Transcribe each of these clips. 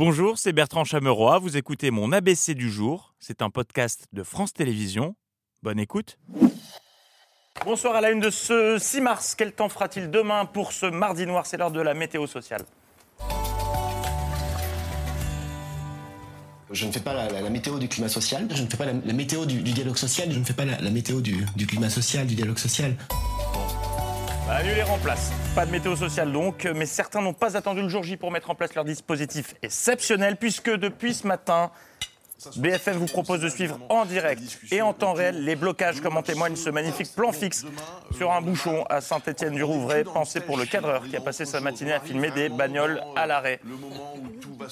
Bonjour, c'est Bertrand Chameroy. Vous écoutez mon ABC du jour. C'est un podcast de France Télévisions. Bonne écoute. Bonsoir à la une de ce 6 mars. Quel temps fera-t-il demain pour ce mardi noir? C'est l'heure de la météo sociale. Je ne fais pas la, la- la météo du climat social, je ne fais pas la, la météo du, du dialogue social, je ne fais pas la, la météo du, du climat social, du dialogue social. Bah, les remplace. Pas de météo sociale donc, mais certains n'ont pas attendu le jour J pour mettre en place leur dispositif exceptionnel, puisque depuis ce matin, BFM vous propose de suivre en direct et en temps réel les blocages, comme en témoigne ce magnifique plan fixe sur un bouchon à Saint-Étienne-du-Rouvray, pensé pour le cadreur qui a passé sa matinée à filmer des bagnoles à l'arrêt.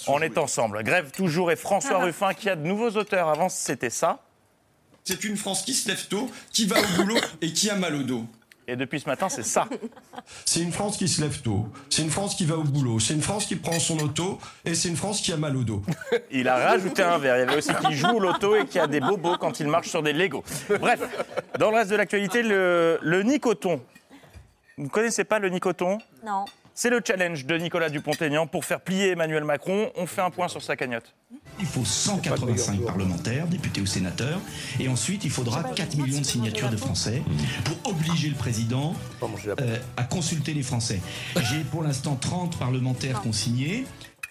On est ensemble. Grève toujours et François Ruffin qui a de nouveaux auteurs. Avant, c'était ça. C'est une France qui se lève tôt, qui va au boulot et qui a mal au dos. Et depuis ce matin, c'est ça. C'est une France qui se lève tôt, c'est une France qui va au boulot, c'est une France qui prend son auto et c'est une France qui a mal au dos. Il a rajouté un verre. Il y avait aussi qui joue au loto et qui a des bobos quand il marche sur des Legos. Bref, dans le reste de l'actualité, le, le Nicoton. Vous ne connaissez pas le Nicoton? Non. C'est le challenge de Nicolas Dupont-Aignan pour faire plier Emmanuel Macron. On fait un point sur sa cagnotte. Il faut 185 parlementaires, députés ou sénateurs, et ensuite il faudra 4 millions de signatures de Français pour obliger le président euh, à consulter les Français. J'ai pour l'instant 30 parlementaires qui ont signé.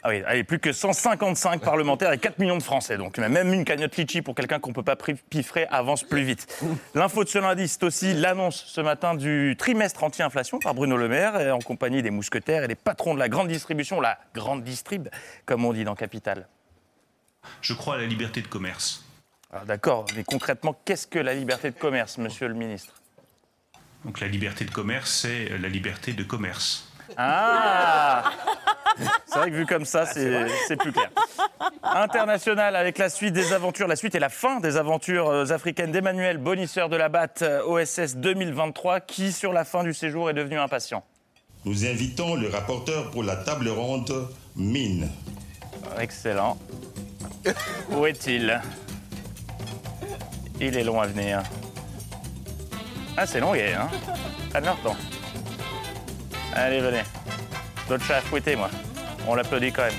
Ah oui, allez, plus que 155 parlementaires et 4 millions de Français. Donc même une cagnotte litchi pour quelqu'un qu'on ne peut pas piffrer avance plus vite. L'info de ce lundi, c'est aussi l'annonce ce matin du trimestre anti-inflation par Bruno Le Maire, en compagnie des mousquetaires et des patrons de la grande distribution, la grande distrib, comme on dit dans Capital. Je crois à la liberté de commerce. Alors, D'accord, mais concrètement, qu'est-ce que la liberté de commerce, monsieur le ministre? Donc la liberté de commerce, c'est la liberté de commerce. Ah C'est vrai que vu comme ça, c'est c'est plus clair. International avec la suite des aventures, la suite et la fin des aventures euh, africaines d'Emmanuel, bonisseur de la batte euh, OSS 2023, qui sur la fin du séjour est devenu impatient? Nous invitons le rapporteur pour la table ronde, Mine. Excellent. Où est-il? Il est long à venir. Ah, c'est long, hein? Prennent leur temps. Allez, venez. D'autres chats à fouetter, moi. On l'applaudit quand même.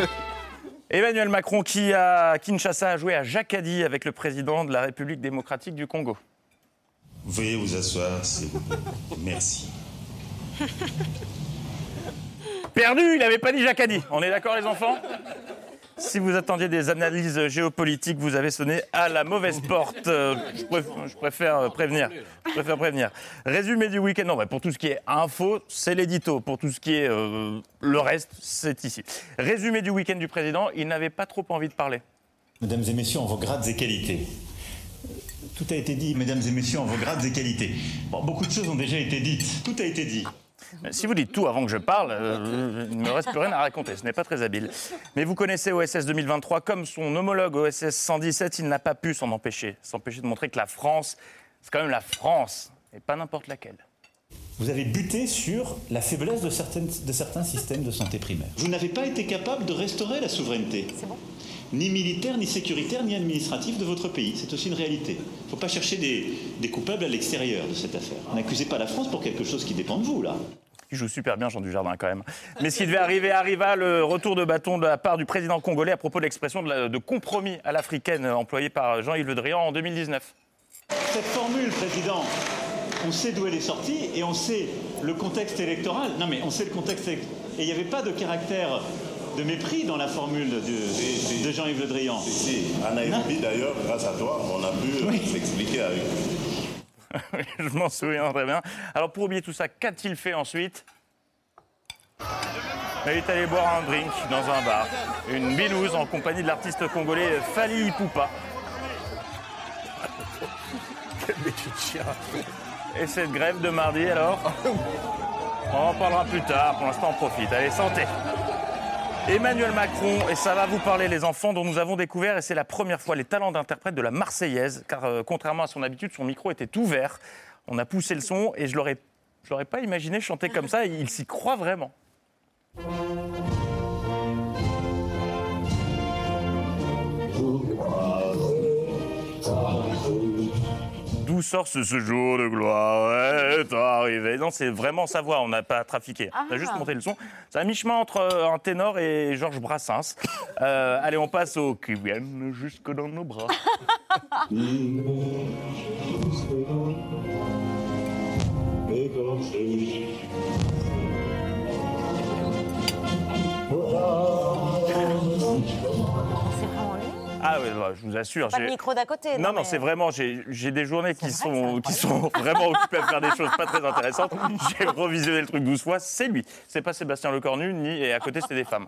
Emmanuel Macron qui, à Kinshasa, a joué à Jacadi avec le président de la République démocratique du Congo. Veuillez vous asseoir, s'il vous plaît. Merci. Perdu, il n'avait pas dit Jacadi. On est d'accord, les enfants? Si vous attendiez des analyses géopolitiques, vous avez sonné à la mauvaise porte. Euh, je, préf- je préfère euh, prévenir. Je préfère prévenir. Résumé du week-end. Non, mais pour tout ce qui est info, c'est l'édito. Pour tout ce qui est euh, le reste, c'est ici. Résumé du week-end du président. Il n'avait pas trop envie de parler. Mesdames et messieurs, en vos grades et qualités. Tout a été dit, mesdames et messieurs, en vos grades et qualités. Beaucoup de choses ont déjà été dites. Tout a été dit. Si vous dites tout avant que je parle, euh, il ne me reste plus rien à raconter. Ce n'est pas très habile. Mais vous connaissez OSS 2023 comme son homologue OSS 117. Il n'a pas pu s'en empêcher. S'empêcher de montrer que la France, c'est quand même la France, et pas n'importe laquelle. Vous avez buté sur la faiblesse de, certaines- de certains systèmes de santé primaire. Vous n'avez pas été capable de restaurer la souveraineté. Ni militaire, ni sécuritaire, ni administrative de votre pays. C'est aussi une réalité. Il ne faut pas chercher des, des coupables à l'extérieur de cette affaire. N'accusez pas la France pour quelque chose qui dépend de vous, là. Il joue super bien, Jean Dujardin, quand même. Mais ce qui devait arriver arriva, le retour de bâton de la part du président congolais à propos de l'expression de, la- de compromis à l'africaine employée par Jean-Yves Le Drian en 2019. Cette formule, Président, on sait d'où elle est sortie et on sait le contexte électoral. Non, mais on sait le contexte élec- Et il n'y avait pas de caractère de mépris dans la formule de, de Jean-Yves Le Drian. Si, à Nairobi, d'ailleurs, grâce à toi, on a pu s'expliquer avec Je m'en souviens très bien. Alors pour oublier tout ça, qu'a-t-il fait ensuite? Il est allé boire un drink dans un bar, une binouse en compagnie de l'artiste congolais Fali Ipupa. Et cette grève de mardi alors? On en parlera plus tard, pour l'instant on profite. Allez, santé Emmanuel Macron, et ça va vous parler les enfants dont nous avons découvert, et c'est la première fois, les talents d'interprète de la Marseillaise, car euh, contrairement à son habitude, son micro était ouvert. On a poussé le son, et je l'aurais, l'aurais pas imaginé chanter comme ça, il s'y croit vraiment. D'où sort ce, ce jour de gloire est arrivé Non, c'est vraiment sa voix, on n'a pas trafiqué. On a juste monté le son. C'est un mi-chemin entre euh, un ténor et Georges Brassens. Euh, allez, on passe au qui viennent jusque dans nos bras. Ah oui, je vous assure. Pas j'ai- micro d'à côté. Non, non, mais- c'est vraiment, j'ai j'ai des journées qui sont, qui sont vraiment occupées à faire des choses pas très intéressantes. J'ai revisionné le truc 12 fois, c'est lui. C'est pas Sébastien Lecornu, ni, et à côté, c'était des femmes.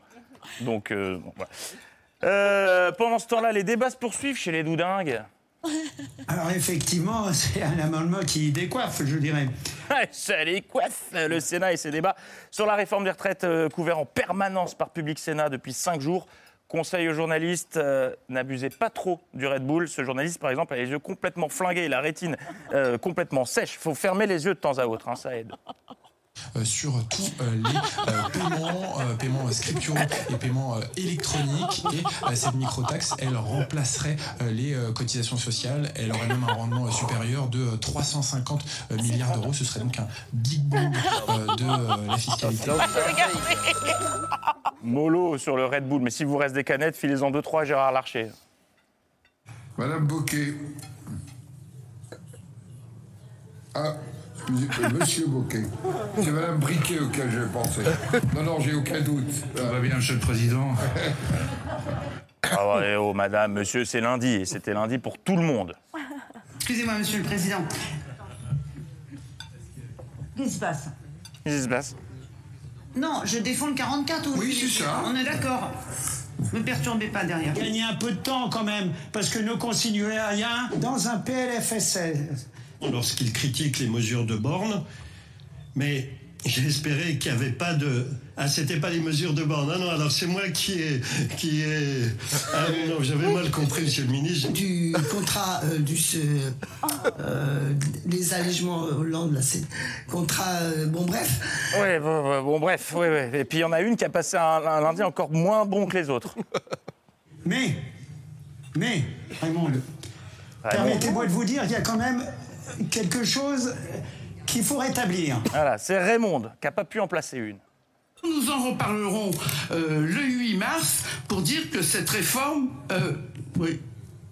Donc, euh, bon, voilà. Euh, pendant ce temps-là, les débats se poursuivent chez les doudingues. Alors effectivement, c'est un amendement qui décoiffe, je dirais. Ça les coiffe, le Sénat et ses débats sur la réforme des retraites euh, couverts en permanence par Public Sénat depuis cinq jours. Conseil aux journalistes, euh, n'abusez pas trop du Red Bull. Ce journaliste, par exemple, a les yeux complètement flingués, la rétine euh, complètement sèche. Il faut fermer les yeux de temps à autre, hein, ça aide. euh, sur tous euh, les euh, paiements, euh, paiements euh, scripturaux et paiements euh, électroniques. Et euh, cette microtaxe, elle remplacerait euh, les euh, cotisations sociales. Elle aurait même un rendement euh, supérieur de euh, 350 euh, milliards d'euros. Ce serait donc un big boom euh, de euh, la fiscalité. Mollo sur le Red Bull, mais s'il vous reste des canettes, filez-en deux, trois Gérard Larcher. Madame Bocquet. Ah, excusez- euh, Monsieur Bocquet. C'est Madame Briquet auquel je pensais. Non, non, j'ai aucun doute. Tout va bien, Monsieur le Président. Ah ouais, oh, madame, monsieur, c'est lundi, et c'était lundi pour tout le monde. Excusez-moi, Monsieur le Président. Qu'est-ce qui se passe? Qu'est-ce qui se passe? Non, je défends le 44 ou Oui, c'est ça. On est d'accord. Me perturbez pas derrière. Gagnez un peu de temps quand même, parce que nos concitoyens, dans un PLFSS, lorsqu'il critique les mesures de borne, mais j'espérais qu'il n'y avait pas de... Ah, c'était pas les mesures de borne. Ah non, alors c'est moi qui ai... Qui ai... Ah non, j'avais mal compris, monsieur le ministre. du contrat euh, du euh, les allègements Hollande là c'est contrat euh, bon bref Ouais, bon, bon, bon, bref, ouais, ouais. Et puis il y en a une qui a passé un, un lundi encore moins bon que les autres. mais, mais, Raymond, permettez-moi de vous dire qu'il y a quand même quelque chose qu'il faut rétablir. Voilà, c'est Raymond qui n'a pas pu en placer une. Nous en reparlerons euh, le 8 mars pour dire que cette réforme. euh, oui.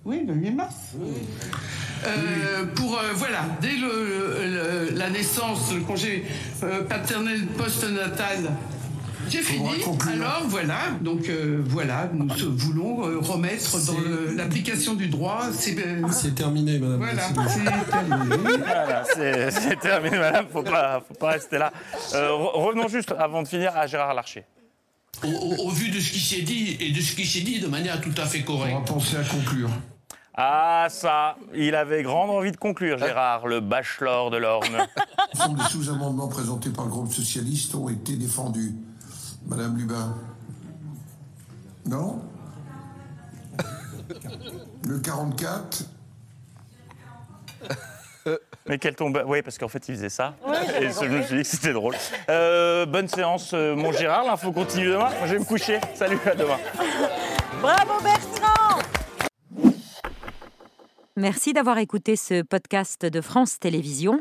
Oui, le 8 mars. Euh, pour euh, voilà, dès le, le- la naissance, le congé euh, paternel post-natal, j'ai fini. Alors voilà, donc euh, voilà, nous euh, voulons euh, remettre dans l'application du droit. C'est euh, C'est terminé, madame. voilà, c'est terminé. Voilà, c'est terminé, madame, faut pas, faut pas rester là. Euh, re- revenons juste, avant de finir, à Gérard Larcher. Au, au- au vu de ce qui s'est dit, et de ce qui s'est dit de manière tout à fait On correcte. va penser à conclure. Ah, ça, il avait grande envie de conclure, Gérard, le bachelor de l'Orne. Des sous-amendements présentés par le groupe socialiste ont été défendus. Madame Lubin Non Le 44 Mais quel tombe. Oui, parce qu'en fait, il faisait ça. Et je me suis dit que c'était drôle. Euh, bonne séance, euh, mon Gérard. L'info continue demain. Moi, je vais me coucher. Salut, à demain. Bravo Bertrand Merci d'avoir écouté ce podcast de France Télévisions.